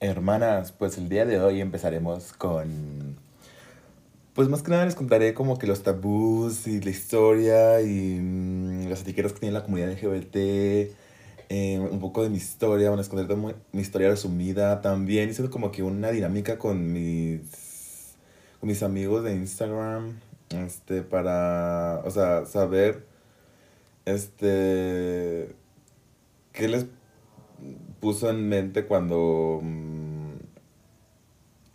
Hermanas, pues el día de hoy empezaremos con... Pues más que nada les contaré como que los tabús y la historia y mm, las etiquetas que tiene la comunidad LGBT, eh, un poco de mi historia, a esconder toda mi historia resumida. También hice como que una dinámica con mis, con mis amigos de Instagram, este, para, o sea, saber, este, qué les puso en mente cuando, mm,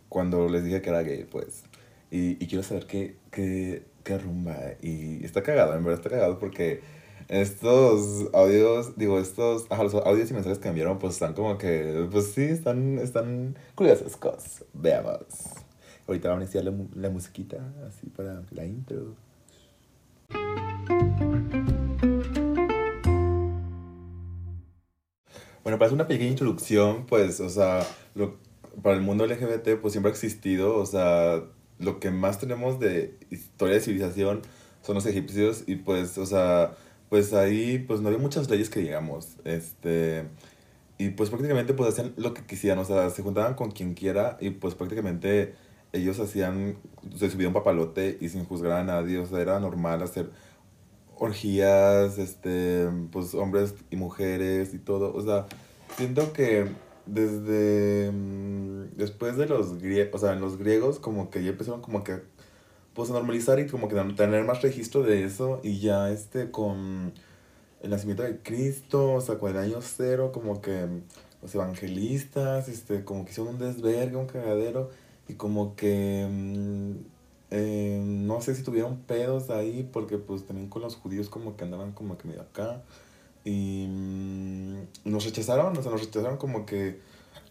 cuando les dije que era gay, pues. Y, y quiero saber qué, qué, qué rumba. Y está cagado, en verdad está cagado porque estos audios, digo, estos, ajá, los audios y mensajes que enviaron, pues están como que, pues sí, están, están curiosas cosas. Veamos. Ahorita vamos a iniciar la, la musiquita, así para la intro. Bueno, para hacer una pequeña introducción, pues, o sea, lo, para el mundo LGBT, pues siempre ha existido, o sea, lo que más tenemos de historia de civilización son los egipcios y pues, o sea, pues ahí pues no había muchas leyes que digamos, este, y pues prácticamente pues hacían lo que quisieran, o sea, se juntaban con quien quiera y pues prácticamente ellos hacían, se subían un papalote y sin juzgar a nadie, o sea, era normal hacer orgías, este, pues hombres y mujeres y todo, o sea, siento que desde mm, después de los griegos, o sea, en los griegos como que ya empezaron como que pues a normalizar y como que tener más registro de eso. Y ya este con el nacimiento de Cristo, o sea, con el año cero, como que los evangelistas, este, como que hicieron un desvergue, un cagadero. Y como que mm, eh, no sé si tuvieron pedos ahí porque pues también con los judíos como que andaban como que medio acá y mm, nos rechazaron, o sea, nos rechazaron como que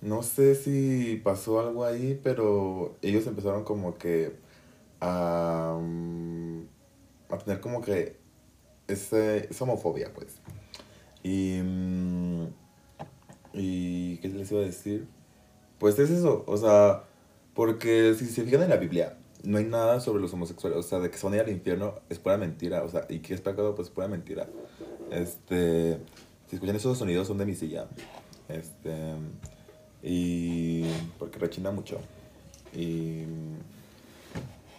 no sé si pasó algo ahí, pero ellos empezaron como que a, mm, a tener como que ese, esa homofobia, pues. Y, mm, y, ¿qué les iba a decir? Pues es eso, o sea, porque si se fijan en la Biblia, no hay nada sobre los homosexuales, o sea, de que se van a ir al infierno es pura mentira, o sea, y que es pecado, pues es pura mentira. Este, si escuchan esos sonidos son de mi silla, este, y porque rechina mucho. Y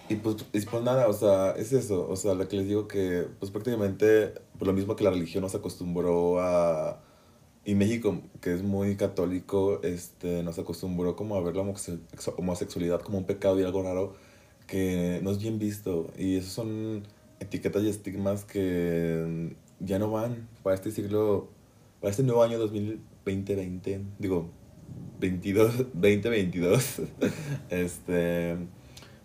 y pues, pues nada, o sea, es eso, o sea, lo que les digo que pues prácticamente por lo mismo que la religión nos acostumbró a... Y México, que es muy católico, este, nos acostumbró como a ver la homosexualidad como un pecado y algo raro que no es bien visto. Y esos son etiquetas y estigmas que ya no van para este siglo, para este nuevo año 2020, digo, 22, 2022. este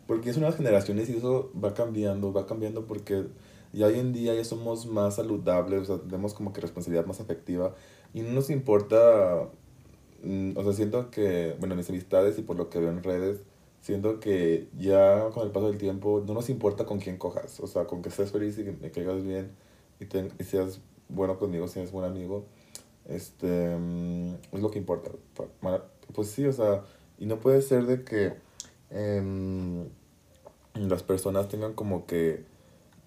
porque es unas generaciones y eso va cambiando, va cambiando porque ya hoy en día ya somos más saludables, o sea, tenemos como que responsabilidad más afectiva y no nos importa, mm, o sea, siento que, bueno, mis amistades y por lo que veo en redes, siento que ya con el paso del tiempo no nos importa con quién cojas, o sea, con que estés feliz y que me caigas bien y, y seas bueno conmigo, seas buen amigo, este, mm, es lo que importa. Pues sí, o sea, y no puede ser de que... Eh, las personas tengan como que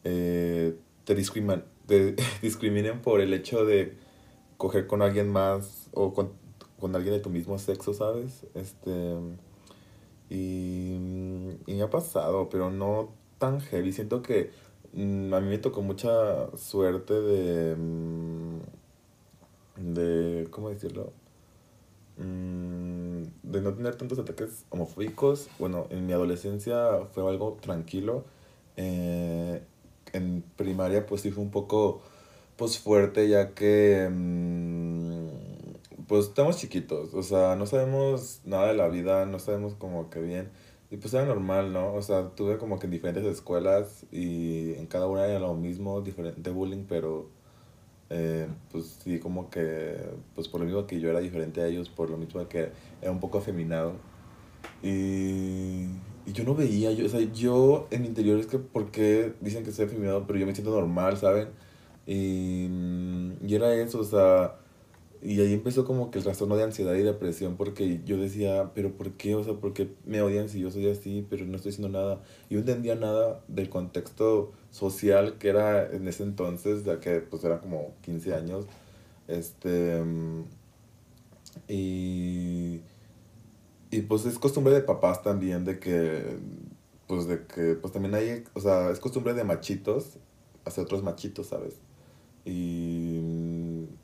eh, te, discriman, te discriminen por el hecho de coger con alguien más o con, con alguien de tu mismo sexo, ¿sabes? Este, y, y me ha pasado, pero no tan heavy. Siento que mm, a mí me tocó mucha suerte de... Mm, de ¿Cómo decirlo? Mm, de no tener tantos ataques homofóbicos, bueno, en mi adolescencia fue algo tranquilo. Eh, en primaria pues sí fue un poco pues fuerte ya que mm, pues estamos chiquitos, o sea, no sabemos nada de la vida, no sabemos como que bien. Y pues era normal, ¿no? O sea, tuve como que en diferentes escuelas y en cada una era lo mismo, diferente bullying, pero eh, pues sí, como que, pues por lo mismo que yo era diferente a ellos, por lo mismo que era un poco afeminado. Y, y yo no veía, yo, o sea, yo en mi interior es que, ¿por qué dicen que soy afeminado? Pero yo me siento normal, ¿saben? Y, y era eso, o sea, y ahí empezó como que el trastorno de ansiedad y depresión porque yo decía, pero ¿por qué? O sea, ¿por qué me odian si yo soy así, pero no estoy haciendo nada? Yo no entendía nada del contexto social que era en ese entonces, ya que pues era como 15 años. Este, y, y pues es costumbre de papás también de que, pues de que, pues también hay, o sea, es costumbre de machitos hacer otros machitos, ¿sabes? Y,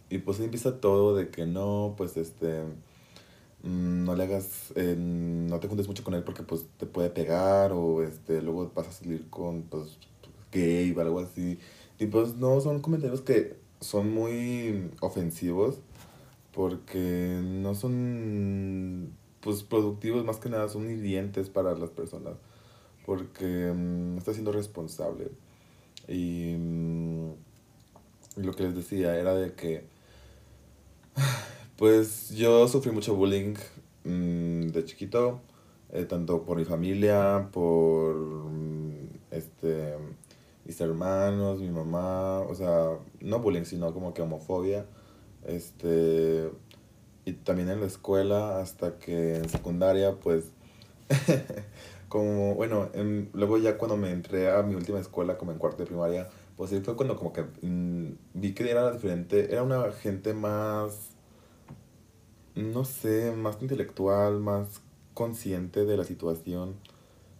y pues empieza todo de que no, pues este, mm, no le hagas, eh, no te juntes mucho con él porque pues te puede pegar o este, luego vas a salir con, pues, gay o algo así. Y pues no, son comentarios que son muy ofensivos porque no son pues productivos más que nada son hirientes para las personas porque no está siendo responsable y mm, lo que les decía era de que pues yo sufrí mucho bullying mm, de chiquito eh, tanto por mi familia por este mis hermanos mi mamá o sea no bullying sino como que homofobia este, y también en la escuela, hasta que en secundaria, pues, como, bueno, luego ya cuando me entré a mi última escuela, como en cuarto de primaria, pues sí fue cuando como que mm, vi que era diferente, era una gente más, no sé, más intelectual, más consciente de la situación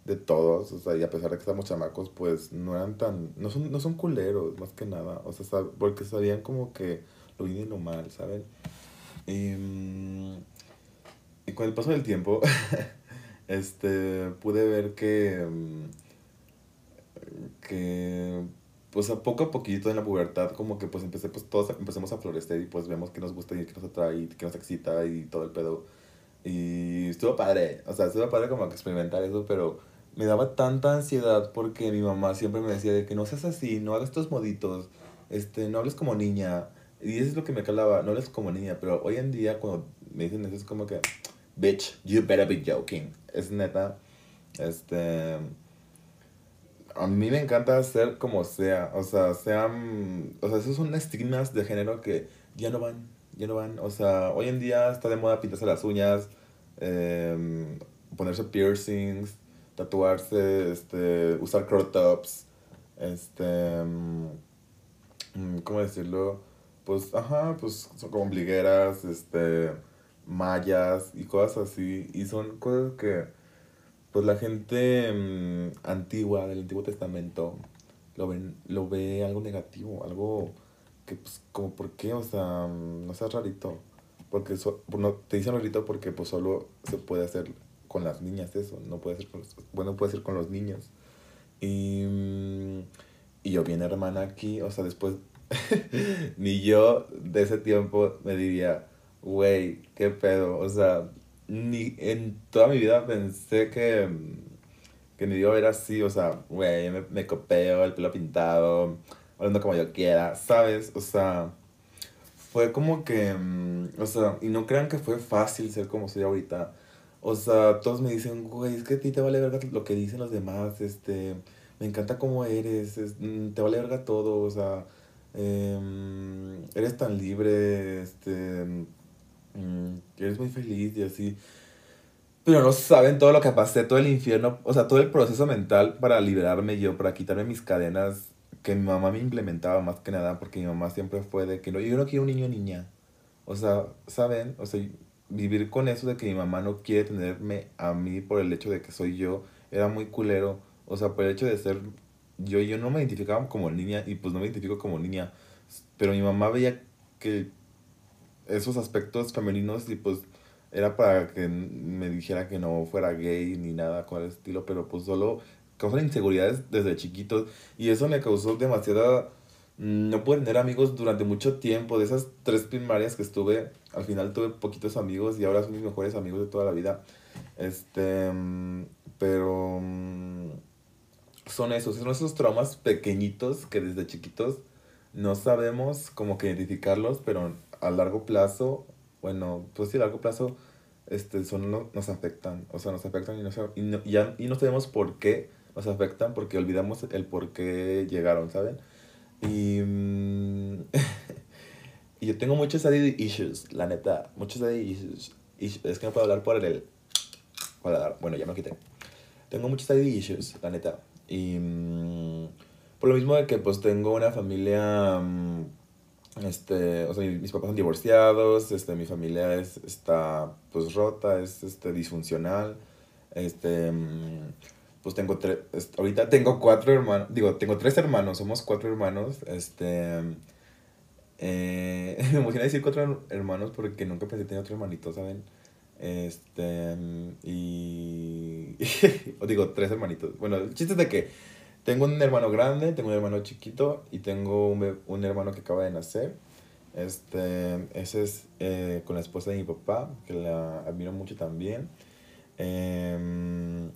de todos, o sea, y a pesar de que estamos chamacos, pues no eran tan, no son, no son culeros, más que nada, o sea, porque sabían como que lo bien y lo mal, ¿saben? Y, y con el paso del tiempo, este, pude ver que, que, pues a poco a poquito en la pubertad, como que pues empecé, pues todos empezamos a florecer y pues vemos que nos gusta y que nos atrae y que nos excita y todo el pedo. Y estuvo padre, o sea, estuvo padre como que experimentar eso, pero me daba tanta ansiedad porque mi mamá siempre me decía de que no seas así, no hagas estos moditos, este, no hables como niña, y eso es lo que me calaba, no eres como niña, pero hoy en día cuando me dicen eso es como que, bitch, you better be joking. Es neta, este... A mí me encanta ser como sea, o sea, sean, o sea, esos son estigmas de género que ya no van, ya no van, o sea, hoy en día está de moda pintarse las uñas, em, ponerse piercings, tatuarse, este, usar crop tops, este, em, ¿cómo decirlo? pues, ajá, pues son como ombligueras, este, mallas y cosas así. Y son cosas que, pues la gente mm, antigua del Antiguo Testamento lo, ven, lo ve algo negativo, algo que, pues, como, ¿por qué? O sea, mm, no seas rarito. Porque so, no, te dicen rarito porque, pues, solo se puede hacer con las niñas eso, no puede ser bueno, puede ser con los niños. Y, mm, y yo bien hermana aquí, o sea, después ni yo de ese tiempo me diría, güey, qué pedo. O sea, ni en toda mi vida pensé que, que mi Dios era así. O sea, güey, me, copeo, el pelo pintado, hablando como yo quiera, ¿sabes? O sea, fue como que, mm, o sea, y no crean que fue fácil ser como soy ahorita. O sea, todos me dicen, güey, es que a ti te vale verga lo que dicen los demás, este, me encanta cómo eres, mm, te vale verga todo, o sea, Em, eres tan libre, este, eres muy feliz y así. Pero no saben todo lo que pasé, todo el infierno, o sea, todo el proceso mental para liberarme yo, para quitarme mis cadenas que mi mamá me implementaba más que nada, porque mi mamá siempre fue de que no, yo no quiero un niño niña. O sea, ¿saben? O sea, vivir con eso de que mi mamá no quiere tenerme a mí por el hecho de que soy yo, era muy culero. O sea, por el hecho de ser yo, yo no me identificaba como niña y pues no me identifico como niña, pero mi mamá veía que esos aspectos femeninos y pues era para que me dijera que no fuera gay ni nada con el estilo, pero pues solo causan inseguridades desde chiquitos y eso me causó demasiada... Mm, no pude tener amigos durante mucho tiempo, de esas tres primarias que estuve, al final tuve poquitos amigos y ahora son mis mejores amigos de toda la vida. Este, mm, pero mm, son esos, son esos traumas pequeñitos que desde chiquitos no sabemos como que identificarlos, pero a largo plazo, bueno, pues sí, a largo plazo, este, son, nos afectan, o sea, nos afectan y no, y, ya, y no sabemos por qué nos afectan, porque olvidamos el por qué llegaron, ¿saben? Y, mm, y yo tengo muchos daddy issues, la neta, muchos daddy issues. Es que no puedo hablar por el... Bueno, ya me quité. Tengo muchos daddy issues, la neta. Y mm, por lo mismo de que pues tengo una familia mm, Este, o sea, mis papás son divorciados, este, mi familia es, está, pues, rota, es, este, disfuncional. Este, mm, pues tengo tres, ahorita tengo cuatro hermanos, digo, tengo tres hermanos, somos cuatro hermanos, este, eh, me emociona decir cuatro hermanos porque nunca pensé tener otro hermanito, ¿saben? Este, y, o digo, tres hermanitos. Bueno, el chiste es de que tengo un hermano grande, tengo un hermano chiquito y tengo un, un hermano que acaba de nacer. Este, ese es eh, con la esposa de mi papá, que la admiro mucho también. Eh,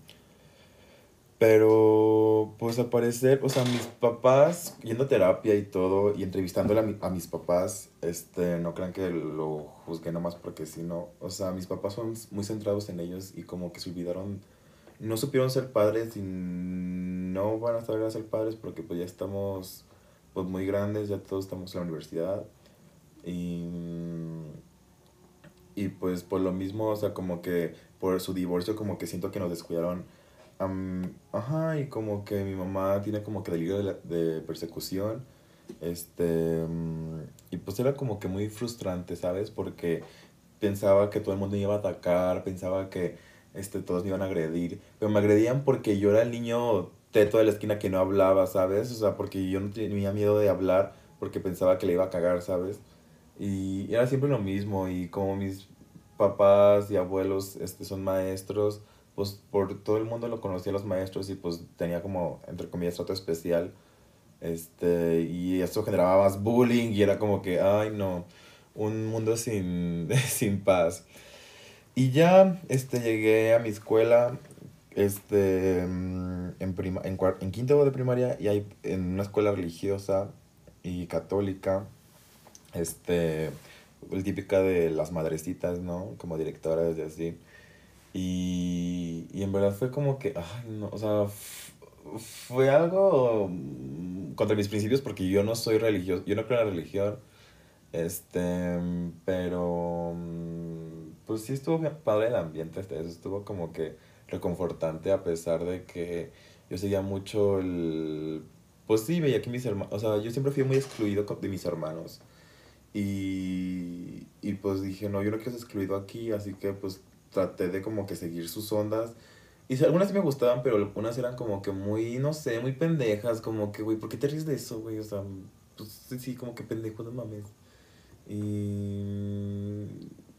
pero, pues al parecer, o sea, mis papás, yendo a terapia y todo, y entrevistándole a, mi, a mis papás, este, no crean que lo juzgué nomás porque si no, o sea, mis papás son muy centrados en ellos y como que se olvidaron, no supieron ser padres y no van a saber ser padres porque pues ya estamos pues muy grandes, ya todos estamos en la universidad y, y pues por lo mismo, o sea, como que por su divorcio como que siento que nos descuidaron ajá, y como que mi mamá tiene como que delirio de, de persecución. Este, y pues era como que muy frustrante, ¿sabes? Porque pensaba que todo el mundo iba a atacar, pensaba que este, todos me iban a agredir, pero me agredían porque yo era el niño teto de la esquina que no hablaba, ¿sabes? O sea, porque yo no tenía miedo de hablar porque pensaba que le iba a cagar, ¿sabes? Y era siempre lo mismo y como mis papás y abuelos este, son maestros, pues por todo el mundo lo conocía los maestros y pues tenía como, entre comillas, trato especial. Este, y eso generaba más bullying y era como que, ay no, un mundo sin, sin paz. Y ya este, llegué a mi escuela este, mm, en, prima, en, en quinto de primaria y hay en una escuela religiosa y católica, este, típica de las madrecitas, ¿no? Como directoras y así. Y, y en verdad fue como que, ay, no, o sea, fue algo contra mis principios porque yo no soy religioso, yo no creo en la religión, este, pero, mm, pues sí estuvo padre el ambiente, este, eso estuvo como que reconfortante a pesar de que yo seguía mucho el, pues sí, veía que mis hermanos, o sea, yo siempre fui muy excluido de mis hermanos. Y, y pues dije, no, yo no quiero ser excluido aquí, así que pues traté de como que seguir sus ondas. Y algunas sí me gustaban, pero algunas eran como que muy, no sé, muy pendejas, como que, güey, ¿por qué te ríes de eso, güey? O sea, pues sí, como que pendejo, no mames. Y,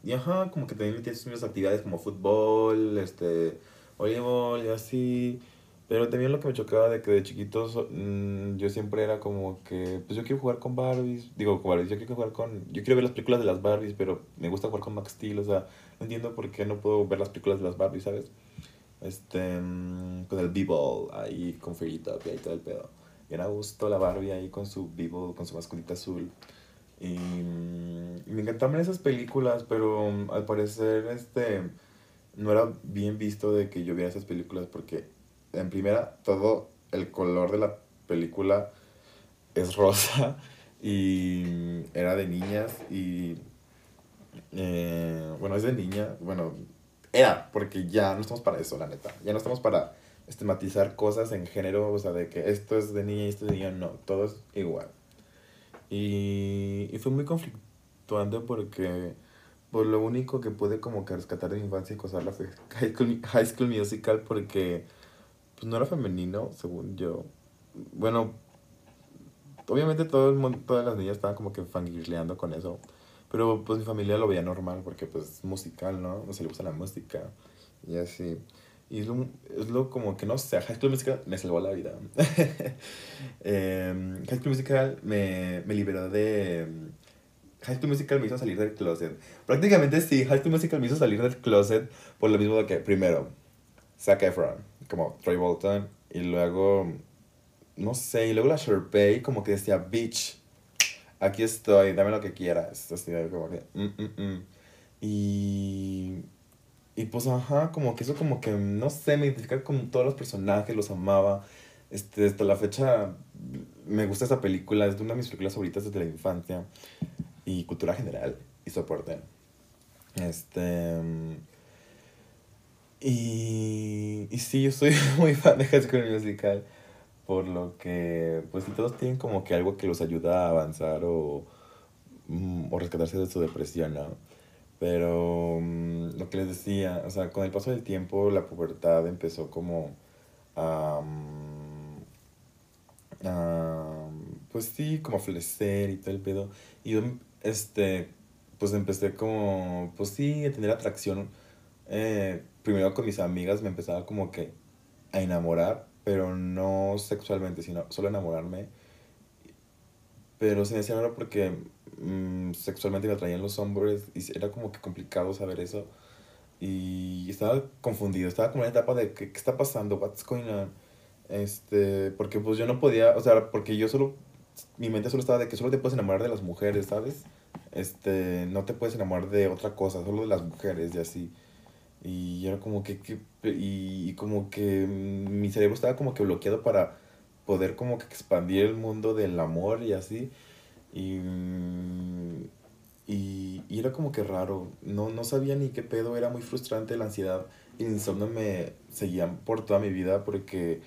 y ajá, como que también metía sus mismas actividades como fútbol, este, voleibol y así. Pero también lo que me chocaba de que de chiquitos mm, yo siempre era como que, pues yo quiero jugar con Barbies, digo con Barbies, yo quiero jugar con, yo quiero ver las películas de las Barbies, pero me gusta jugar con Max Steel, o sea, no entiendo por qué no puedo ver las películas de las Barbies, ¿sabes? Este, mm, con el B-Ball ahí con Ferita y ahí todo el pedo. Y era gusto la Barbie ahí con su B-Ball, con su masculita azul. Y, mm, y me encantaban esas películas, pero al parecer, este, no era bien visto de que yo viera esas películas porque en primera, todo el color de la película es rosa y era de niñas y eh, bueno, es de niña, bueno, era, porque ya no estamos para eso, la neta, ya no estamos para estigmatizar cosas en género, o sea, de que esto es de niña y esto es de niña, no, todo es igual. Y, y fue muy conflictuante porque por lo único que pude como que rescatar de mi infancia y cosarla fue High School Musical porque pues no era femenino, según yo. Bueno, obviamente todo el mundo, todas las niñas estaban como que fangirleando con eso. Pero pues mi familia lo veía normal porque pues es musical, ¿no? No se le gusta la música y así. Y es lo, es lo como que no sé, High School Musical me salvó la vida. eh, High School Musical me, me liberó de... High School Musical me hizo salir del closet. Prácticamente sí, High School Musical me hizo salir del closet por lo mismo que, primero, Zac Efron como Troy Bolton, y luego, no sé, y luego la Sherpay como que decía, bitch, aquí estoy, dame lo que quieras, así como que, mm, mm, mm". Y, y pues, ajá, como que eso como que, no sé, me identificaba con todos los personajes, los amaba, este, hasta la fecha me gusta esa película, es una de mis películas favoritas desde la infancia, y cultura general, y soporte. Este... Y, y sí, yo soy muy fan de High School Musical, por lo que, pues si todos tienen como que algo que los ayuda a avanzar o, mm, o rescatarse de su depresión, ¿no? Pero mm, lo que les decía, o sea, con el paso del tiempo la pubertad empezó como a... pues sí, como a florecer y todo el pedo. Y yo, este, pues empecé como, pues sí, a tener atracción. Eh, primero con mis amigas me empezaba como que a enamorar, pero no sexualmente, sino solo enamorarme. Pero se me hacía raro porque mm, sexualmente me atraían los hombres y era como que complicado saber eso. Y estaba confundido, estaba como en la etapa de ¿qué, qué está pasando? What's going on? Este, porque pues yo no podía, o sea, porque yo solo, mi mente solo estaba de que solo te puedes enamorar de las mujeres, ¿sabes? Este, no te puedes enamorar de otra cosa, solo de las mujeres y así. Y era como que, que y, como que mi cerebro estaba como que bloqueado para poder como que expandir el mundo del amor y así. Y, y, y, era como que raro, no, no sabía ni qué pedo, era muy frustrante la ansiedad y el insomnio me seguían por toda mi vida porque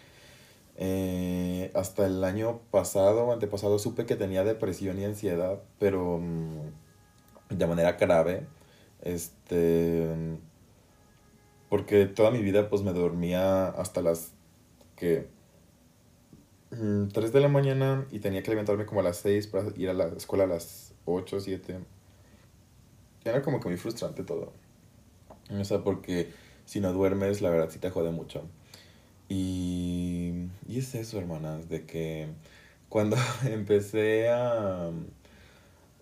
eh, hasta el año pasado antepasado supe que tenía depresión y ansiedad, pero mm, de manera grave. Este, porque toda mi vida pues me dormía hasta las que 3 mm, de la mañana y tenía que levantarme como a las 6 para ir a la escuela a las 8 o 7. Era como que muy frustrante todo. O sea, porque si no duermes, la verdad sí te jode mucho. Y, y es eso, hermanas, de que cuando empecé a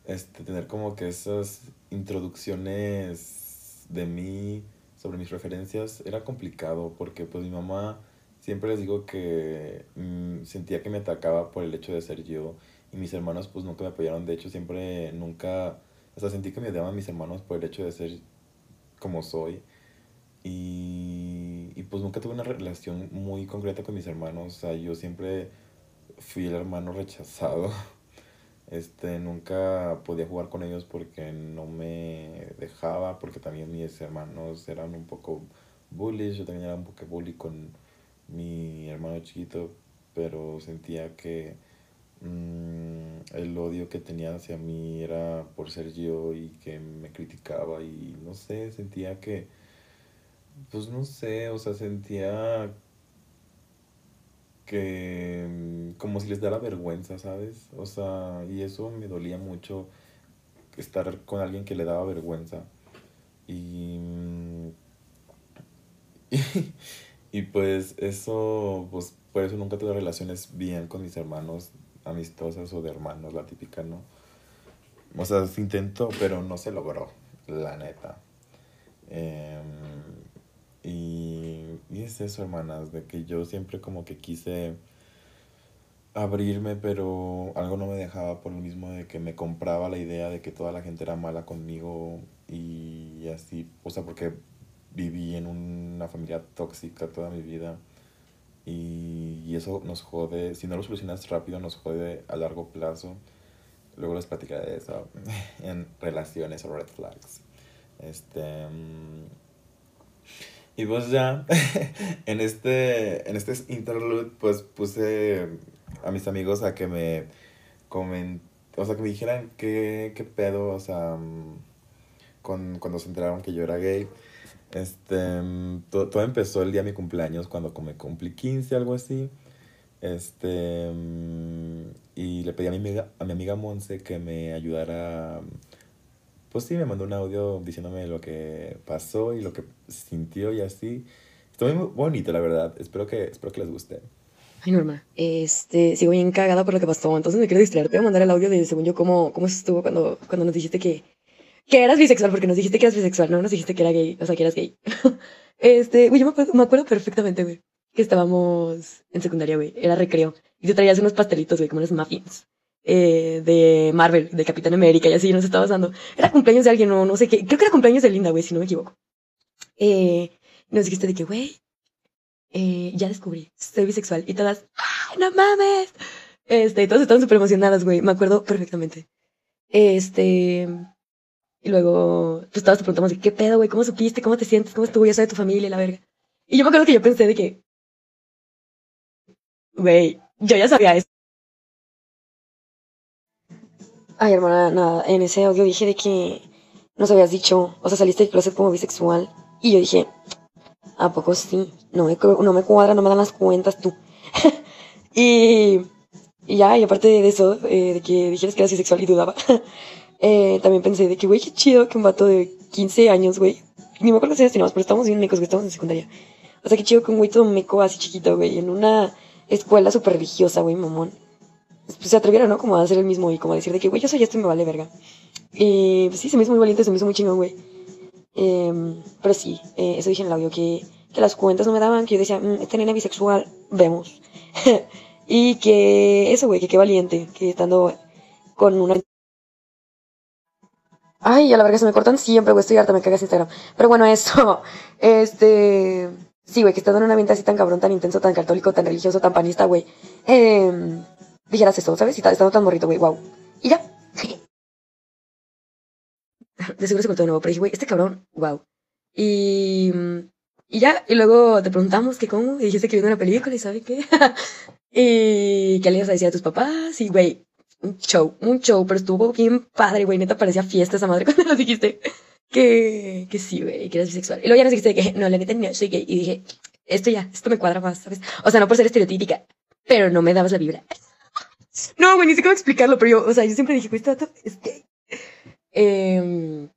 este, tener como que esas introducciones de mí sobre mis referencias, era complicado porque pues mi mamá siempre les digo que mm, sentía que me atacaba por el hecho de ser yo y mis hermanos pues nunca me apoyaron, de hecho siempre, nunca, sea, sentí que me odiaban mis hermanos por el hecho de ser como soy. Y, y pues nunca tuve una relación muy concreta con mis hermanos. O sea, yo siempre fui el hermano rechazado. Este, nunca podía jugar con ellos porque no me dejaba, porque también mis hermanos eran un poco bullies, yo también era un poco bully con mi hermano chiquito, pero sentía que mm, el odio que tenía hacia mí era por ser yo y que me criticaba y no sé, sentía que pues no sé, o sea, sentía que mm, como si les dara vergüenza, ¿sabes? O sea, y eso me dolía mucho estar con alguien que le daba vergüenza. Y, mm, y, pues eso, pues por eso nunca tuve relaciones bien con mis hermanos amistosas o de hermanos, la típica, ¿no? O sea, se intentó, pero no se logró, la neta. Eh, y, y es eso, hermanas, de que yo siempre como que quise abrirme, pero algo no me dejaba por lo mismo de que me compraba la idea de que toda la gente era mala conmigo y así, o sea, porque viví en una familia tóxica toda mi vida y, y eso nos jode, si no lo solucionas rápido nos jode a largo plazo. Luego les platicaré de eso en relaciones o red flags. Este... Mm, y pues ya, en este, en este interlude, pues puse a mis amigos a que me comen, o sea, que dijeran qué, qué pedo, o sea, mm, con, cuando se enteraron que yo era gay. Este, mm, todo, todo empezó el día de mi cumpleaños, cuando me cumplí 15, algo así. Este, mm, y le pedí a mi amiga, a mi amiga Monse que me ayudara pues sí, me mandó un audio diciéndome lo que pasó y lo que sintió y así. Estuvo muy bonito, la verdad. Espero que, espero que les guste. Ay, Norma, este, sigo bien cagada por lo que pasó, entonces me quiero distraer. Te voy a mandar el audio de, según yo, cómo, cómo estuvo cuando, cuando nos dijiste que, que eras bisexual, porque nos dijiste que eras bisexual, no nos dijiste que era gay, o sea, que eras gay. este, güey, yo me acuerdo, me acuerdo perfectamente, güey, que estábamos en secundaria, güey, era recreo, y tú traías unos pastelitos, güey, como unos muffins eh, de Marvel, de Capitán América y así nos estaba dando. Era cumpleaños de alguien, no, no sé qué. Creo que era cumpleaños de Linda, güey, si no me equivoco. Eh, nos dijiste de que, güey, eh, ya descubrí, soy bisexual. Y todas, ¡ay, no mames! Este, todas estaban súper emocionadas, güey. Me acuerdo perfectamente. Este. Y luego, pues todas te preguntamos, ¿qué pedo, güey? ¿Cómo supiste? ¿Cómo te sientes? ¿Cómo estuvo? Ya de tu familia, la verga. Y yo me acuerdo que yo pensé de que, güey, yo ya sabía eso. Ay, hermana, nada, en ese audio dije de que nos habías dicho, o sea, saliste del closet como bisexual. Y yo dije, ¿a poco sí? No me, no me cuadra, no me dan las cuentas tú. y, y ya, y aparte de eso, eh, de que dijeras que eras bisexual y dudaba, eh, también pensé de que, güey, qué chido que un vato de 15 años, güey, ni me acuerdo cuántos años teníamos, pero estábamos bien mecos, que estábamos en secundaria. O sea, qué chido que un güey todo meco así chiquito, güey, en una escuela súper religiosa, güey, mamón. Pues se atreviera, ¿no? Como a hacer el mismo y como a decir de que, güey, yo soy esto y me vale verga. Y pues sí, se me hizo muy valiente, se me hizo muy chingón, güey. Eh, pero sí, eh, eso dije en el audio, que, que las cuentas no me daban, que yo decía, mmm, esta nena bisexual, vemos. y que eso, güey, que qué valiente, que estando con una... Ay, a la verga se me cortan siempre, güey, estoy harta, me cagas Instagram. Pero bueno, eso, este... Sí, güey, que estando en un ambiente así tan cabrón, tan intenso, tan católico, tan religioso, tan panista, güey. Eh, dijeras eso, ¿sabes? Y estando tan morrito, güey, wow. Y ya. De seguro se cortó de nuevo, pero dije, güey, este cabrón, wow. Y, y ya, y luego te preguntamos que cómo, y dijiste que viendo una película y sabe qué. y qué le ibas a decir a tus papás, y güey, un show, un show, pero estuvo bien padre, güey, neta parecía fiesta esa madre cuando nos dijiste que, que sí, güey, que eras bisexual. Y luego ya nos dijiste que no, la neta no soy gay, y dije, esto ya, esto me cuadra más, ¿sabes? O sea, no por ser estereotípica, pero no me dabas la vibra. No, güey, ni sé cómo explicarlo, pero yo, o sea, yo siempre dije, güey, este dato es gay. Eh,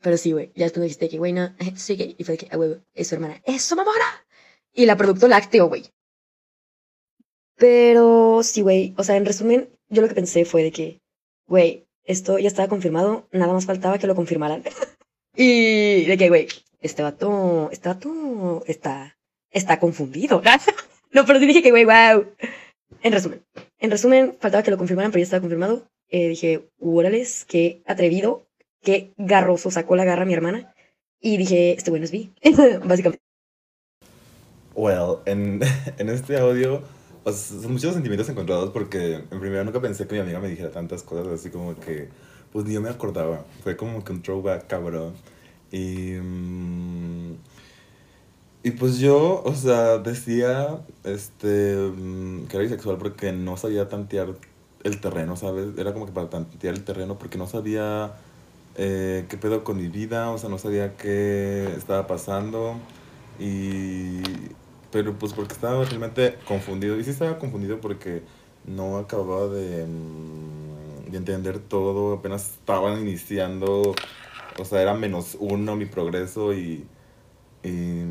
pero sí, güey, ya después me dijiste que, güey, no, soy gay. Y fue que, a huevo, es su hermana, es su mamona. Y la producto lácteo, güey. Pero sí, güey, o sea, en resumen, yo lo que pensé fue de que, güey, esto ya estaba confirmado, nada más faltaba que lo confirmaran. y de que, güey, este vato, este vato está, está confundido. no, pero dije que, güey, wow. En resumen, en resumen, faltaba que lo confirmaran, pero ya estaba confirmado. Eh, dije, órales, qué atrevido, qué garroso sacó la garra mi hermana. Y dije, este bueno es vi, básicamente. Well, en, en este audio son muchos sentimientos encontrados porque en primera nunca pensé que mi amiga me dijera tantas cosas así como que, pues ni yo me acordaba. Fue como que un throwback cabrón. Y, mm, y pues yo, o sea, decía este, mm, que era bisexual porque no sabía tantear el terreno, ¿sabes? Era como que para tantear el terreno porque no sabía eh, qué pedo con mi vida, o sea, no sabía qué estaba pasando. Y. Pero pues porque estaba realmente confundido. Y sí estaba confundido porque no acababa de, mm, de entender todo. Apenas estaban iniciando. O sea, era menos uno mi progreso y. Y,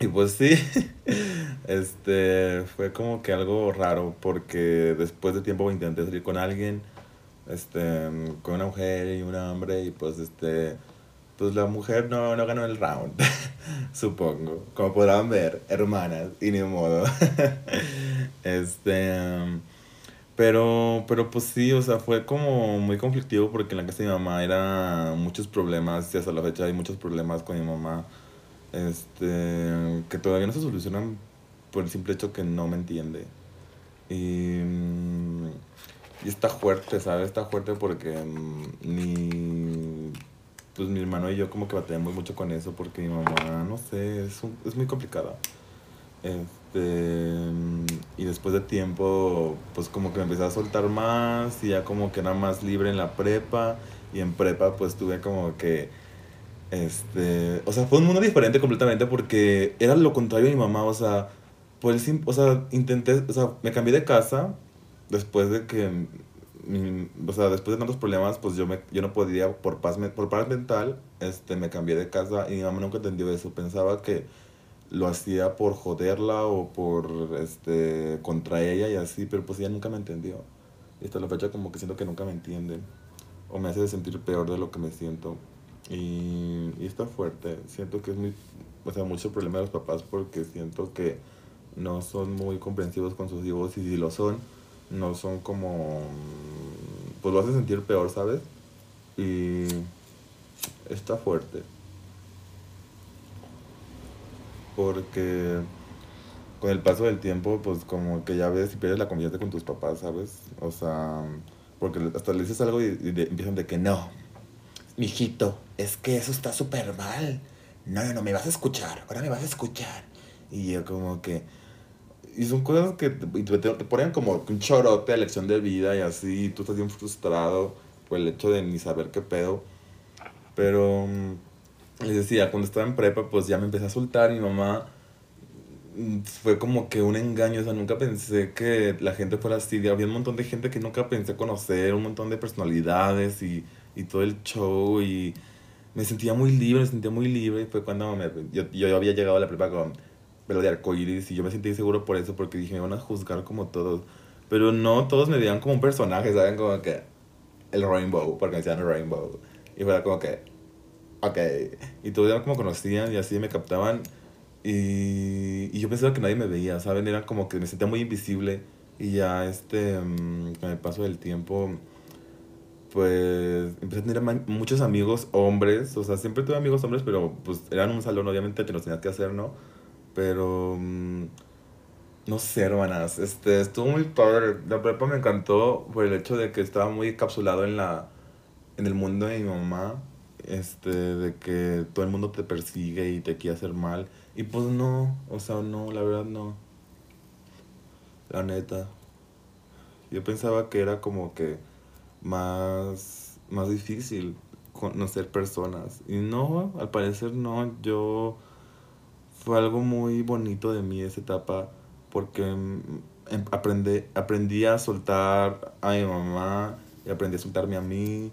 y pues sí, este fue como que algo raro porque después de tiempo intenté salir con alguien este, con una mujer y un hombre y pues este, pues la mujer no, no ganó el round, supongo, como podrán ver, hermanas, y ni modo. este, pero, pero pues sí, o sea, fue como muy conflictivo porque en la casa de mi mamá era muchos problemas y hasta la fecha hay muchos problemas con mi mamá, este, que todavía no se solucionan por el simple hecho que no me entiende. Y y está fuerte, ¿sabes? Está fuerte porque mm, pues mi hermano y yo como que batallamos mucho con eso porque mi mamá, no sé, es, es muy complicada. Este, y después de tiempo, pues como que me empecé a soltar más y ya como que era más libre en la prepa. Y en prepa pues tuve como que, este, o sea, fue un mundo diferente completamente porque era lo contrario de mi mamá, o sea, pues, o sea, intenté, o sea, me cambié de casa después de que, o sea, después de tantos problemas, pues yo, me, yo no podía, por paz, por paz mental, este, me cambié de casa y mi mamá nunca entendió eso. Pensaba que lo hacía por joderla o por, este, contra ella y así, pero pues ella nunca me entendió. Y hasta la fecha como que siento que nunca me entiende. O me hace sentir peor de lo que me siento. Y, y está fuerte. Siento que es muy, o sea, mucho problema de los papás porque siento que no son muy comprensivos con sus hijos y si lo son, no son como, pues lo hace sentir peor, ¿sabes? Y está fuerte. Porque con el paso del tiempo, pues como que ya ves y pierdes la confianza con tus papás, ¿sabes? O sea, porque hasta le dices algo y, empiezan de que no, mijito, es que eso está súper mal. No, no, no, me vas a escuchar, ahora me vas a escuchar. Y yo como que, y son cosas que te, te, ponen como un chorote a lección de vida y así, tú estás bien frustrado por el hecho de ni saber qué pedo. Pero mm, les decía, cuando estaba en prepa, pues ya me empecé a soltar y mi mamá mm, fue como que un engaño, o sea, nunca pensé que la gente fuera así, había un montón de gente que nunca pensé conocer, un montón de personalidades y, y todo el show y me sentía muy libre, me sentía muy libre, fue cuando me, yo, yo había llegado a la prepa con pelo de arcoiris y yo me sentí seguro por eso porque dije me van a juzgar como todos pero no todos me veían como un personaje saben como que el rainbow porque me decían el rainbow. Y fue como que ok. Y todos ya como conocían y así me captaban. Y, y yo pensaba que nadie me veía saben era como que me sentía muy invisible. Y ya este mm, con el paso del tiempo pues empecé a tener muchos amigos hombres, o sea, siempre tuve amigos hombres, pero pues eran un salón, obviamente te los tenías que hacer, ¿no? Pero. Mm, no sé, hermanas. Este, estuvo muy padre. La prepa me encantó por el hecho de que estaba muy encapsulado en la. en el mundo de mi mamá. Este, de que todo el mundo te persigue y te quiere hacer mal. Y pues no, o sea, no, la verdad no. La neta. Yo pensaba que era como que más, más difícil conocer personas. Y no, al parecer no. Yo fue algo muy bonito de mí esa etapa porque mm, em, aprendí, aprendí a soltar a mi mamá y aprendí a soltarme a mí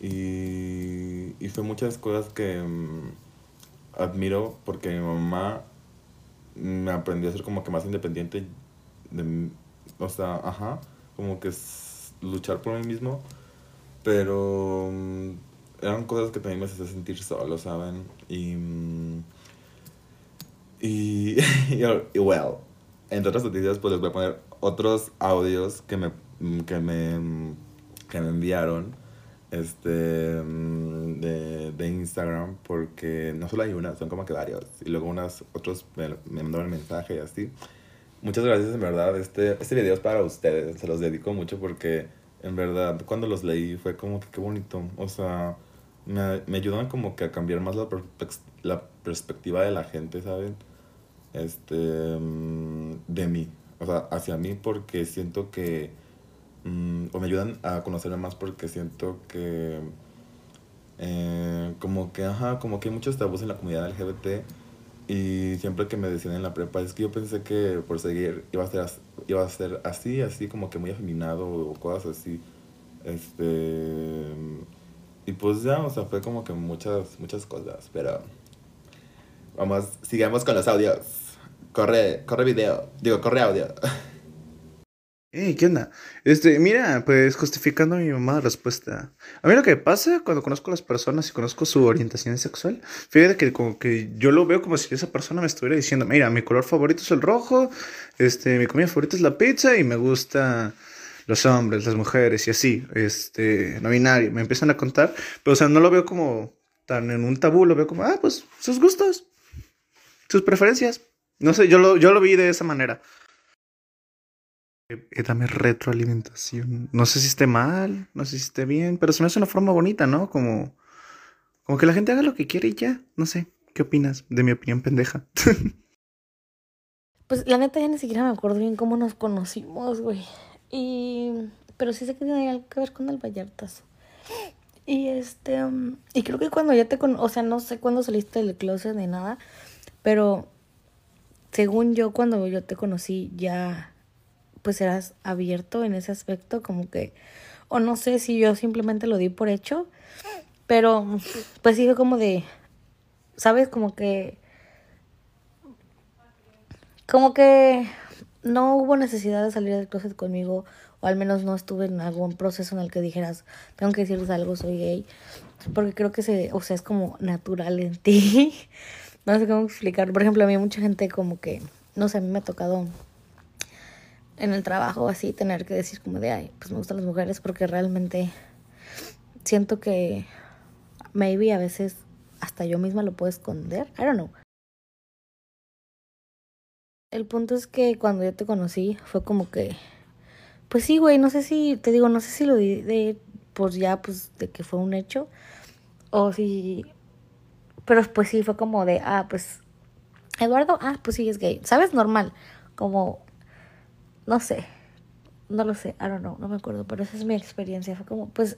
y, y fue muchas cosas que mm, admiro porque mi mamá me aprendió a ser como que más independiente de, o sea, ajá, como que es luchar por mí mismo, pero mm, eran cosas que también me hacían sentir solo, ¿saben? Y y, y, well, entre otras noticias, pues les voy a poner otros audios que me, que me, que me enviaron este, de, de, Instagram, porque no solo hay una, son como que varios. Y luego unas, otros me, me mandaron mensaje y así. Muchas gracias, en verdad. Este, este video es para ustedes, se los dedico mucho porque en verdad cuando los leí fue como que qué bonito. O sea, me, me ayudan como que a cambiar más la, la perspectiva de la gente, ¿saben? Este, mm, de mí, o sea, hacia mí porque siento que, mm, o me ayudan a conocerme más porque siento que, eh, como que, ajá, como que hay muchos tabús en la comunidad LGBT y siempre que me decían en la prepa es que yo pensé que por seguir iba a ser, iba a ser así, así como que muy afeminado o cosas así, este, y pues ya, o sea, fue como que muchas, muchas cosas, pero... Vamos, sigamos con los audios. Corre, corre video. Digo, corre audio. Hey, ¿qué onda? Este, mira, pues justificando mi mamá respuesta. A mí lo que pasa cuando conozco a las personas y conozco su orientación sexual, fíjate que como que yo lo veo como si esa persona me estuviera diciendo, mira, mi color favorito es el rojo, este, mi comida favorita es la pizza y me gusta los hombres, las mujeres y así, este, no binario, me empiezan a contar, pero o sea, no lo veo como tan en un tabú, lo veo como, ah, pues sus gustos, sus preferencias. No sé, yo lo, yo lo vi de esa manera. Eh, dame retroalimentación. No sé si esté mal, no sé si esté bien, pero se me hace una forma bonita, ¿no? Como, como que la gente haga lo que quiere y ya. No sé, ¿qué opinas de mi opinión pendeja? pues la neta ya ni siquiera me acuerdo bien cómo nos conocimos, güey. Y... Pero sí sé que tiene algo que ver con el Vallartazo. Y este... Um, y creo que cuando ya te con... O sea, no sé cuándo saliste del closet ni nada, pero según yo, cuando yo te conocí, ya pues eras abierto en ese aspecto, como que, o no sé si yo simplemente lo di por hecho, pero pues sí como de, ¿sabes? Como que, como que no hubo necesidad de salir del closet conmigo, o al menos no estuve en algún proceso en el que dijeras, tengo que decirles algo, soy gay, porque creo que se, o sea, es como natural en ti. No sé cómo explicar. Por ejemplo, a mí mucha gente como que, no sé, a mí me ha tocado en el trabajo así tener que decir como de, ay, pues me gustan las mujeres porque realmente siento que maybe a veces hasta yo misma lo puedo esconder. I don't know. El punto es que cuando yo te conocí fue como que, pues sí, güey, no sé si, te digo, no sé si lo di de, pues ya, pues de que fue un hecho, o si pero pues sí, fue como de, ah, pues, Eduardo, ah, pues sí, es gay. ¿Sabes? Normal. Como no sé, no lo sé, I don't know, no me acuerdo, pero esa es mi experiencia. Fue como, pues,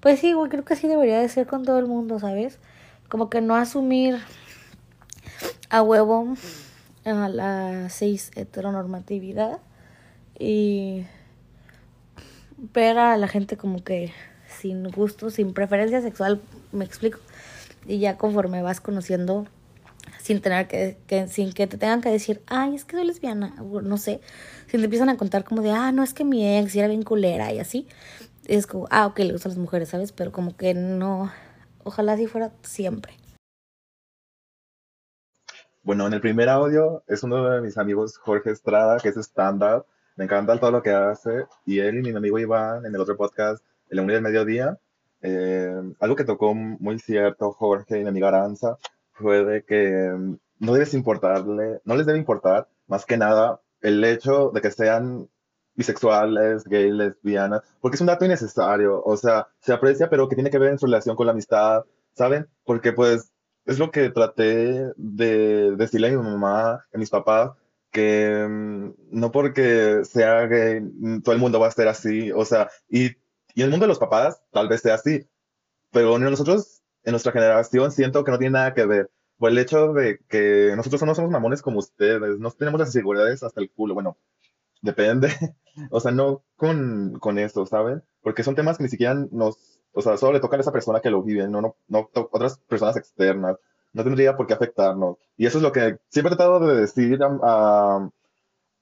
pues sí, güey, creo que así debería de ser con todo el mundo, ¿sabes? Como que no asumir a huevo a la seis heteronormatividad y ver a la gente como que sin gusto, sin preferencia sexual, me explico. Y ya conforme vas conociendo, sin tener que, sin que te tengan que decir, ay, es que soy lesbiana, o no sé, si te empiezan a contar como de, ah, no, es que mi ex era bien culera y así, es como, ah, ok, le gustan las mujeres, ¿sabes? Pero como que no, ojalá así fuera siempre. Bueno, en el primer audio es uno de mis amigos, Jorge Estrada, que es stand-up. Me encanta todo lo que hace. Y él y mi amigo Iván, en el otro podcast, El la del mediodía, eh, algo que tocó muy cierto Jorge y mi amiga Aranza, fue de que mm, no debes importarle, no les debe importar más que nada el hecho de que sean bisexuales, gays, lesbianas, porque es un dato innecesario, o sea, se aprecia, pero que tiene que ver en su relación con la amistad, ¿saben? Porque pues es lo que traté de decirle a mi mamá, a mis papás, que mm, no porque sea gay, mm, todo el mundo va a ser así, o sea, y, y el mundo de los papás tal vez sea así, pero nosotros, en nuestra generación, siento que no tiene nada que ver. Por el hecho de que nosotros no somos mamones como ustedes, no tenemos las inseguridades hasta el culo, bueno, depende, o sea, no con, con eso, ¿saben? Porque son temas que ni siquiera nos, o sea, solo le tocan a esa persona que lo vive, no, no, no otras personas externas, no tendría por qué afectarnos. Y eso es lo que siempre he tratado de decir a, a,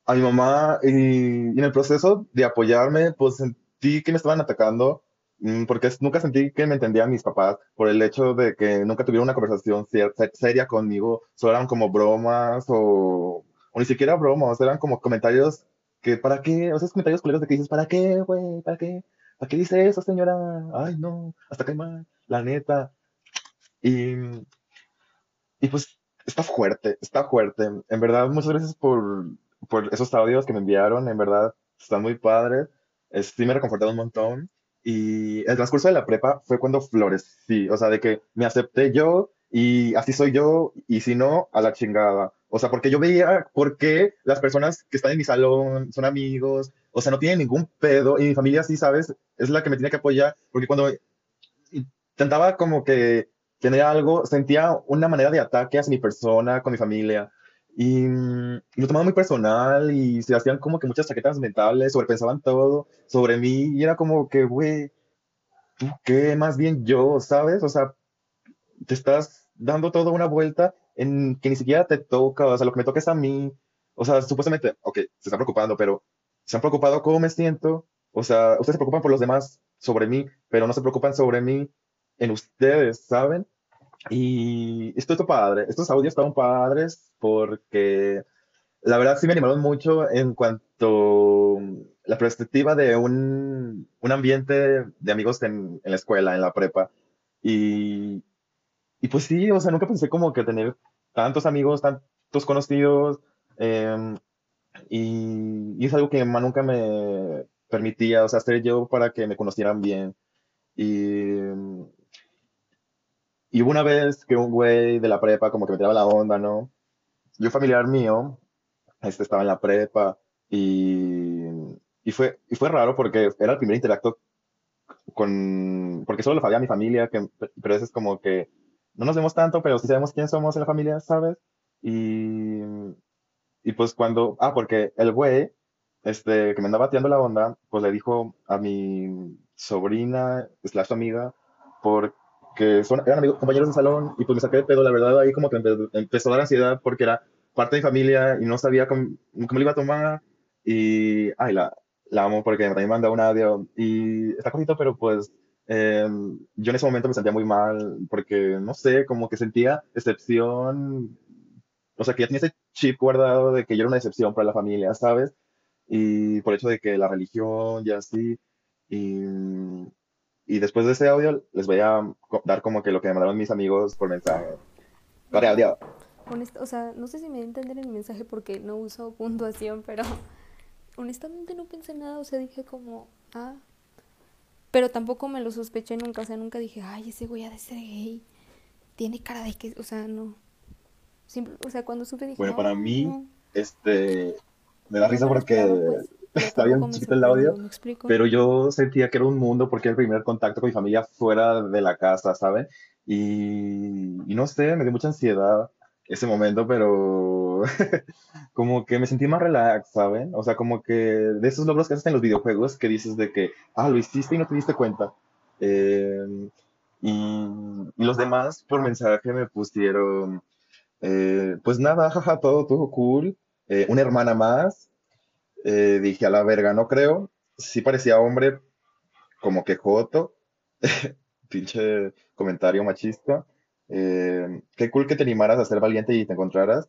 a mi mamá y, y en el proceso de apoyarme, pues sentí que me estaban atacando Mm, porque nunca sentí que me entendían mis papás por el hecho de que nunca tuvieron una conversación seria conmigo, solo eran como bromas o, o ni siquiera bromas, eran como comentarios que, ¿para qué? O esos comentarios culeros de que dices, ¿para qué, güey? ¿Para qué? ¿Para qué dice eso, señora? Ay, no, hasta que mal, la neta. Y, y pues está fuerte, está fuerte. En verdad, muchas gracias por, por esos audios que me enviaron, en verdad, están muy padres. Sí me reconfortaron un montón. Y el transcurso de la prepa fue cuando florecí, o sea, de que me acepté yo y así soy yo, y si no, a la chingada. O sea, porque yo veía por qué las personas que están en mi salón son amigos, o sea, no tienen ningún pedo, y mi familia sí, ¿sabes? Es la que me tiene que apoyar, porque cuando intentaba como que tener algo, sentía una manera de ataque hacia mi persona, con mi familia. Y, lo tomaban muy personal y se hacían como que muchas chaquetas mentales, sobrepensaban todo sobre mí y era como que, güey, ¿tú qué? Más bien yo, ¿sabes? O sea, te estás dando toda una vuelta en que ni siquiera te toca, o sea, lo que me toca es a mí. O sea, supuestamente, ok, se están preocupando, pero se han preocupado cómo me siento. O sea, ustedes se preocupan por los demás sobre mí, pero no se preocupan sobre mí en ustedes, ¿saben? Y esto es padre, estos audios estaban padres porque la verdad sí me animaron mucho en cuanto la perspectiva de un, un ambiente de amigos en, en, la escuela, en la prepa. Y, y, pues sí, o sea, nunca pensé como que tener tantos amigos, tantos conocidos. Eh, y, y, es algo que nunca me permitía, o sea, ser yo para que me conocieran bien. Y y hubo una vez que un güey de la prepa como que me tiraba la onda, ¿no? Y un familiar mío, este estaba en la prepa y, y, fue, y fue raro porque era el primer interacto con, porque solo lo sabía mi familia, que, pero eso es como que no nos vemos tanto, pero sí sabemos quién somos en la familia, ¿sabes? Y, y pues cuando, ah, porque el güey, este, que me andaba tirando la onda, pues le dijo a mi sobrina, slash amiga, por que son, eran amigos, compañeros de salón, y pues me saqué de pedo, la verdad, ahí como que empezó a dar ansiedad porque era parte de mi familia y no sabía cómo, cómo lo iba a tomar, y, ay, la, la amo porque también manda un audio, y está cortito, pero pues, eh, yo en ese momento me sentía muy mal porque, no sé, como que sentía excepción, o sea, que ya tenía ese chip guardado de que yo era una excepción para la familia, ¿sabes? Y por el hecho de que la religión y así, y y después de ese audio les voy a dar como que lo que me mandaron mis amigos por mensaje. Vale, audio. o sea, no sé si me entender el mensaje porque no uso puntuación, pero honestamente no pensé nada, o sea, dije como, ah, pero tampoco me lo sospeché nunca, o sea, nunca dije, ay, ese güey ha de ser gay, tiene cara de que, o sea, no. Siempre, o sea, cuando supe dije, bueno, para mí, este, me da risa porque, pero está bien chiquito el audio, pero yo sentía que era un mundo porque era el primer contacto con mi familia fuera de la casa, ¿saben? Y, y no sé, me dio mucha ansiedad ese momento, pero como que me sentí más relax, ¿saben? O sea, como que de esos logros que haces en los videojuegos que dices de que, ah, lo hiciste y no te diste cuenta. Eh, y, y los demás por mensaje me pusieron, eh, pues nada, jaja, todo, todo cool. Eh, una hermana más. Eh, dije, a la verga, no creo. Sí parecía hombre, como que joto. Pinche comentario machista. Eh, qué cool que te animaras a ser valiente y te encontraras.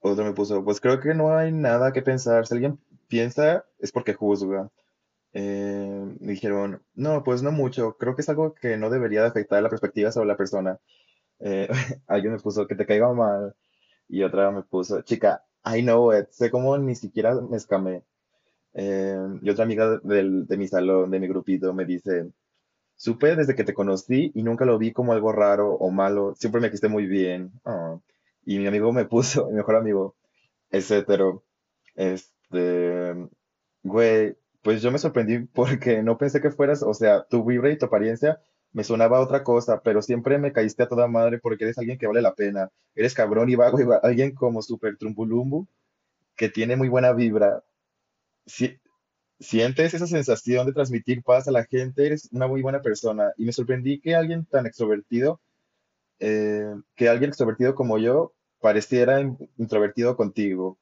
Otro me puso, pues creo que no hay nada que pensar. Si alguien piensa, es porque juzga. Eh, me dijeron, no, pues no mucho. Creo que es algo que no debería de afectar la perspectiva sobre la persona. Alguien me puso que te caiga mal. Y otra me puso, chica, I know it. Sé cómo ni siquiera me escamé. Eh, y otra amiga del- de mi salón, de mi grupito, me dice, supe desde que te conocí y nunca lo vi como algo raro o malo. Siempre me quiste muy bien. Ah. Y mi amigo me puso, mi mejor amigo, es hetero. Este, güey, pues yo me sorprendí porque no pensé que fueras, o sea, tu vibra y tu apariencia me sonaba otra cosa, pero siempre me caíste a toda madre porque eres alguien que vale la pena. Eres cabrón y vago y alguien como súper trumbulumbu que tiene muy buena vibra. Si- sientes esa sensación de transmitir paz a la gente, eres una muy buena persona. Y me sorprendí que alguien tan extrovertido, eh, que alguien extrovertido como yo, pareciera in- introvertido contigo.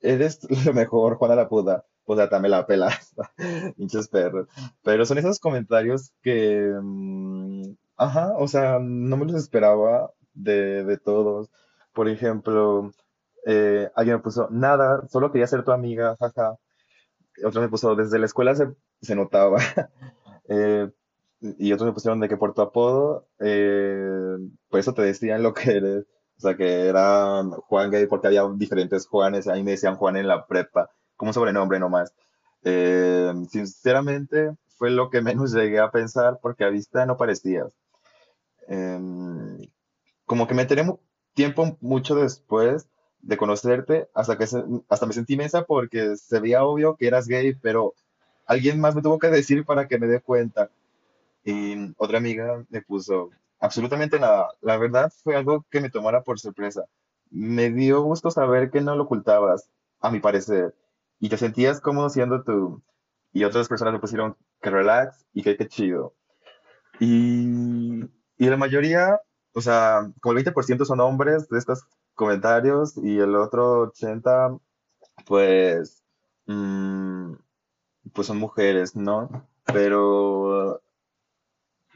Eres lo mejor, Juana la puta. O sea, me la pelas. Pinches perros. Pero son esos comentarios que, mm, ajá, o sea, no me los esperaba de, de todos. Por ejemplo, eh, alguien me puso, nada, solo quería ser tu amiga, jaja. Otro me puso, desde la escuela se, se notaba. Eh, y otros me pusieron de que por tu apodo, eh, por eso te decían lo que eres. O sea, que era Juan Gay porque había diferentes Juanes. A mí me decían Juan en la prepa, como sobrenombre nomás. Eh, sinceramente, fue lo que menos llegué a pensar porque a vista no parecías. Em, como que me enteré mu- tiempo mucho después de conocerte, hasta que hasta me sentí mensa porque se veía obvio que eras gay, pero alguien más me tuvo que decir para que me dé cuenta. Y otra amiga me puso, absolutamente nada. La verdad fue algo que me tomara por sorpresa. Me dio gusto saber que no lo ocultabas, a mi parecer, y te sentías cómodo siendo tú. Y otras personas me pusieron que relax y que qué chido. Y, y la mayoría, o sea, como el 20% son hombres de estos comentarios y el otro 80%, pues, mm, pues son mujeres, ¿no? Pero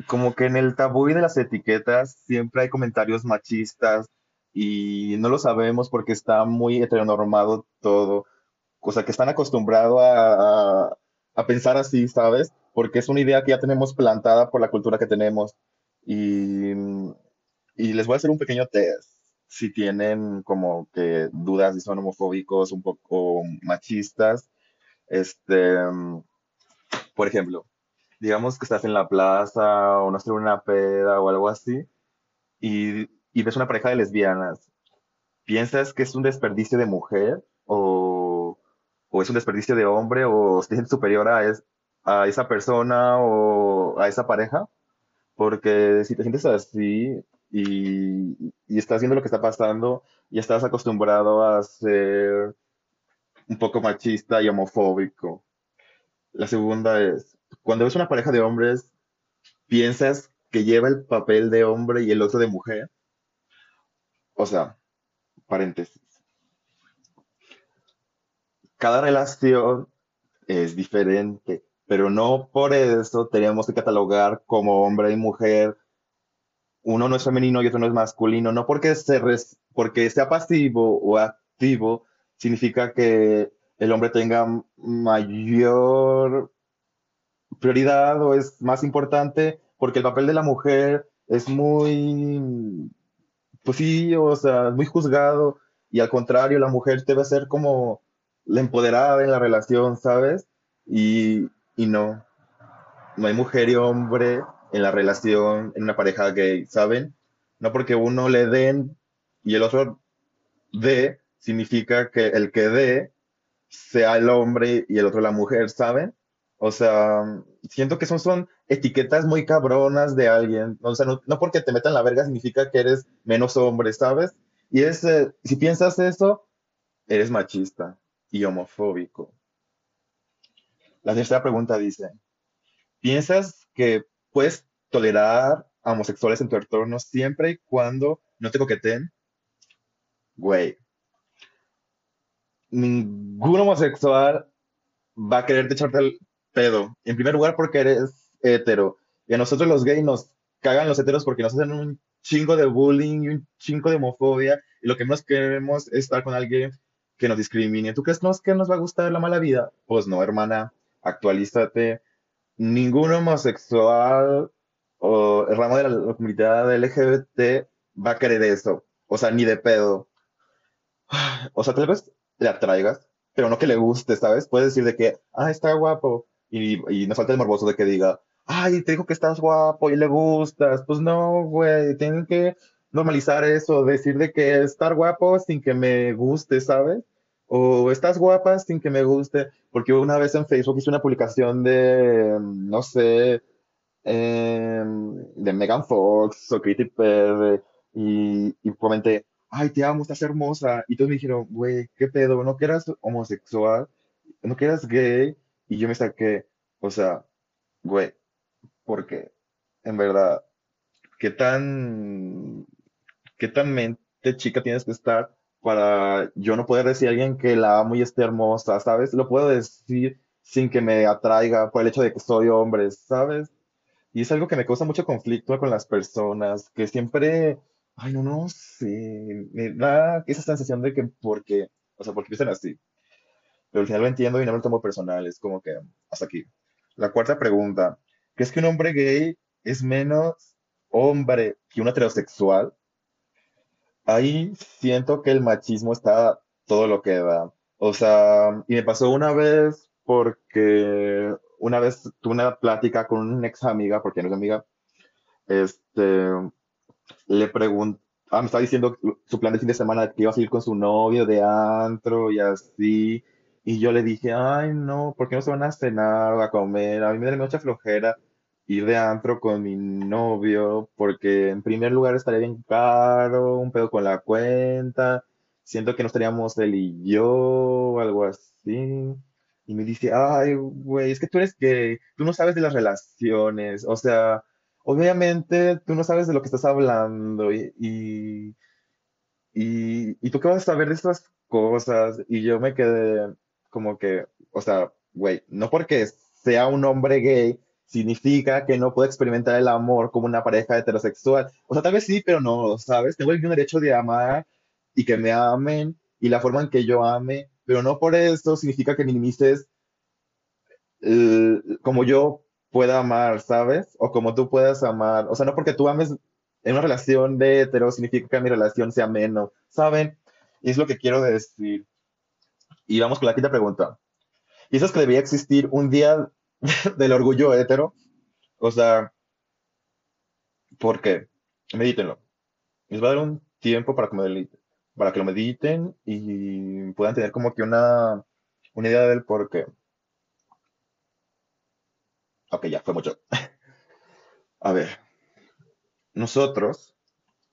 como que en el tabú y de las etiquetas siempre hay comentarios machistas y no lo sabemos porque está muy heteronormado todo. O sea, que están acostumbrados a, a, pensar así, ¿sabes? Porque es una idea que ya tenemos plantada por la cultura que tenemos. Y, y les voy a hacer un pequeño test. Si tienen como que dudas si son homofóbicos, un poco machistas, este, por ejemplo, digamos que estás en la plaza o no sé, una peda o algo así y, y ves una pareja de lesbianas. ¿Piensas que es un desperdicio de mujer o, o es un desperdicio de hombre o se siente superior a, es- a esa persona o a esa pareja? Porque si te sientes así y, y estás viendo lo que está pasando y estás acostumbrado a ser un poco machista y homofóbico. La segunda es, cuando ves una pareja de hombres, ¿piensas que lleva el papel de hombre y el otro de mujer? O sea, paréntesis. Cada relación es diferente, pero no por eso tenemos que catalogar como hombre y mujer. Uno no es femenino y otro no es masculino. No porque, se res- porque sea pasivo o activo significa que el hombre tenga mayor prioridad o es más importante, porque el papel de la mujer es muy, pues sí, o sea, muy juzgado y al contrario, la mujer debe ser como la empoderada en la relación, ¿sabes? Y, y no, no hay mujer y hombre en la relación, en una pareja gay, ¿saben? No porque uno le den y el otro dé, significa que el que dé sea el hombre y el otro la mujer, ¿saben? O sea, siento que son, son etiquetas muy cabronas de alguien. O sea, no, no porque te metan la verga significa que eres menos hombre, ¿sabes? Y es, eh, si piensas eso, eres machista homofóbico. La tercera pregunta dice, ¿piensas que puedes tolerar a homosexuales en tu entorno siempre y cuando no te coqueteen? Güey, ningún homosexual va a quererte echarte el pedo. En primer lugar, porque eres hetero. Y a nosotros los gays nos cagan los heteros porque nos hacen un chingo de bullying y un chingo de homofobia. Y lo que más queremos es estar con alguien que nos discrimine. ¿Tú crees que nos va a gustar la mala vida? Pues no, hermana, actualízate. Ningún homosexual o el ramo de la, comunidad LGBT va a querer eso. O sea, ni de pedo. O sea, tal vez le atraigas, pero no que le guste, ¿sabes? Puedes decir de que, ah, está guapo. Y, y nos falta el morboso de que diga, ay, te dijo que estás guapo y le gustas. Pues no, güey, tienen que normalizar eso, decir de que estar guapo sin que me guste, ¿sabes? O estás guapa sin que me guste, porque una vez en Facebook hice una publicación de, no sé, em, de Megan Fox o Katy Perry y, y comenté, ay, te amo, estás hermosa. Y todos me dijeron, güey, ¿qué pedo? ¿No que eras homosexual? ¿No que eras gay? Y yo me saqué, o sea, güey, porque en verdad, ¿qué tan, qué tan mente chica tienes que estar para yo no poder decir a alguien que la amo y esté hermosa, ¿sabes? Lo puedo decir sin que me atraiga por el hecho de que soy hombre, ¿sabes? Y es algo que me causa mucho conflicto con las personas, que siempre, ay, no, no sé, me da esa sensación de que porque, o sea, porque piensan así. Pero al final lo entiendo y no lo tomo personal, es como que hasta aquí. La cuarta pregunta, ¿crees que un hombre gay es menos hombre que un heterosexual? Ahí siento que el machismo está todo lo que da. O sea, y me pasó una vez porque una vez tuve una plática con una ex amiga, porque no es amiga, este, le pregunté, ah, me estaba diciendo su plan de fin de semana que iba a salir con su novio de antro y así, y yo le dije, ay, no, ¿por qué no se van a cenar o a comer? A mí me da mucha flojera ir de antro con mi novio, porque en primer lugar estaría bien caro, un pedo con la cuenta, siento que no estaríamos él y yo, algo así. Y me dice, ay, güey, es que tú eres que tú no sabes de las relaciones, o sea, obviamente tú no sabes de lo que estás hablando y, y, y, y tú qué vas a saber de estas cosas. Y yo me quedé como que, o sea, güey, no porque sea un hombre gay significa que no puedo experimentar el amor como una pareja heterosexual. O sea, tal vez sí, pero no, ¿sabes? Tengo el derecho de amar y que me amen y la forma en que yo ame, pero no por eso significa que minimices como yo pueda amar, ¿sabes? O como tú puedas amar. O sea, no porque tú ames en una relación de hetero significa que mi relación sea menos, ¿saben? Y es lo que quiero decir. Y vamos con la quinta pregunta. ¿Y eso es que debería existir un día del orgullo hetero? O sea, ¿por qué? Medítenlo. Les va a dar un tiempo para que, me para que lo mediten y puedan tener como que una, una idea del por qué. Ok, ya, fue mucho. A ver, nosotros,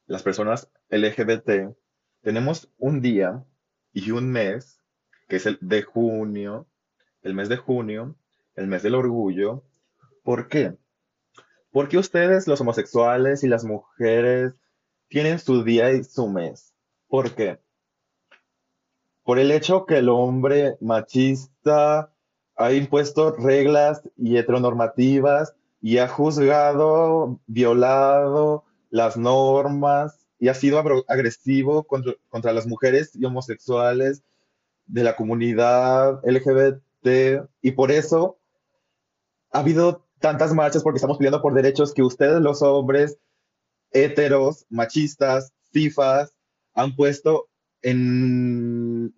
las personas LGBT, tenemos un día y un mes, que es el de junio, el mes de junio, el mes del orgullo. ¿Por qué? Porque ustedes, los homosexuales y las mujeres, tienen su día y su mes. ¿Por qué? Por el hecho que el hombre machista ha impuesto reglas y heteronormativas y ha juzgado, violado las normas y ha sido agresivo contra, contra las mujeres y homosexuales de la comunidad LGBT y por eso ha habido tantas marchas porque estamos pidiendo por derechos que ustedes los hombres heteros, machistas, cifas, han puesto en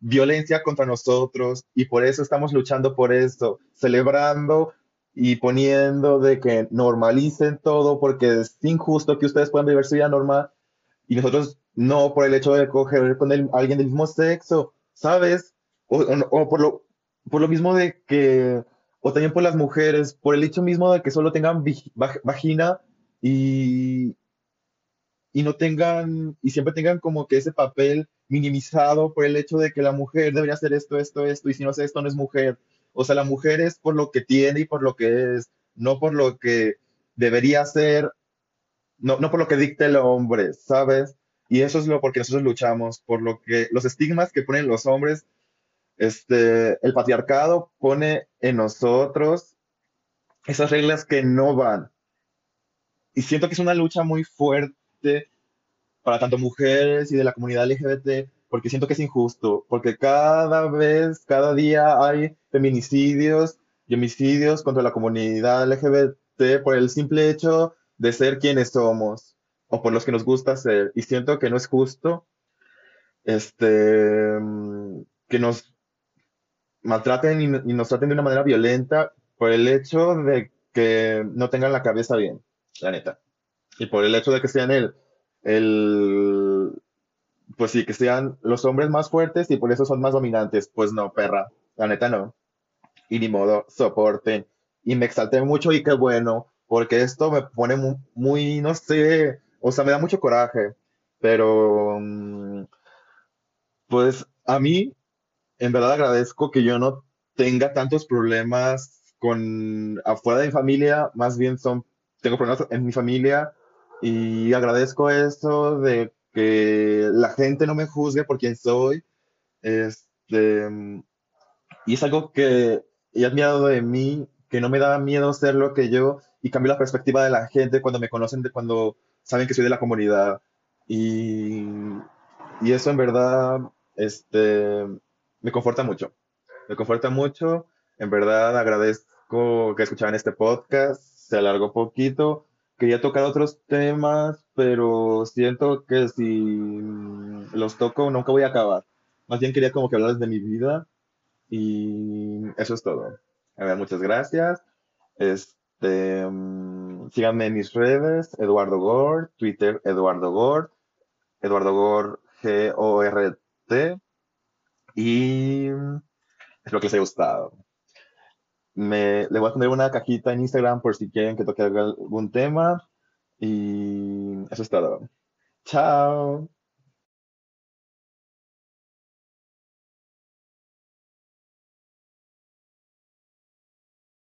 violencia contra nosotros y por eso estamos luchando por esto, celebrando y poniendo de que normalicen todo porque es injusto que ustedes puedan vivir su vida normal y nosotros no por el hecho de coger con alguien del mismo sexo, ¿sabes? O, o o por lo, por lo mismo de que, o también por las mujeres, por el hecho mismo de que solo tengan vagina y, y no tengan, y siempre tengan como que ese papel minimizado por el hecho de que la mujer debería hacer esto, esto, esto, y si no hace esto no es mujer. O sea, la mujer es por lo que tiene y por lo que es, no por lo que debería ser, no, no por lo que dicta el hombre, ¿sabes? Y eso es lo porque nosotros luchamos, por lo que los estigmas que ponen los hombres, este, el patriarcado pone en nosotros esas reglas que no van. Y siento que es una lucha muy fuerte para tanto mujeres y de la comunidad LGBT, porque siento que es injusto, porque cada vez, cada día hay feminicidios y homicidios contra la comunidad LGBT por el simple hecho de ser quienes somos o por los que nos gusta ser. Y siento que no es justo este, que nos maltraten y, nos traten de una manera violenta por el hecho de que no tengan la cabeza bien, la neta. Y por el hecho de que sean el, el, pues sí, que sean los hombres más fuertes y por eso son más dominantes. Pues no, perra, la neta no. Y ni modo, soporten. Y me exalté mucho y qué bueno, porque esto me pone mu- muy, no sé, o sea, me da mucho coraje. Pero, mm, pues a mí, en verdad agradezco que yo no tenga tantos problemas con afuera de mi familia, más bien son, tengo problemas en mi familia y agradezco eso de que la gente no me juzgue por quien soy. Este, y es algo que he admirado de mí, que no me da miedo ser lo que yo y cambió la perspectiva de la gente cuando me conocen, de cuando saben que soy de la comunidad. Y, y eso en verdad, este, me conforta mucho. Me conforta mucho. En verdad agradezco que escucharan este podcast. Se alargó poquito. Quería tocar otros temas, pero siento que si los toco nunca voy a acabar. Más bien quería como que hablar de mi vida y eso es todo. A ver, muchas gracias. Este, mm, síganme en mis redes, Eduardo Gord, Twitter, Eduardo Gord, Eduardo Gord, G-O-R-T, y espero que les haya gustado. Me, le voy a poner una cajita en Instagram por si quieren que toque algún tema, y eso es todo. Chao.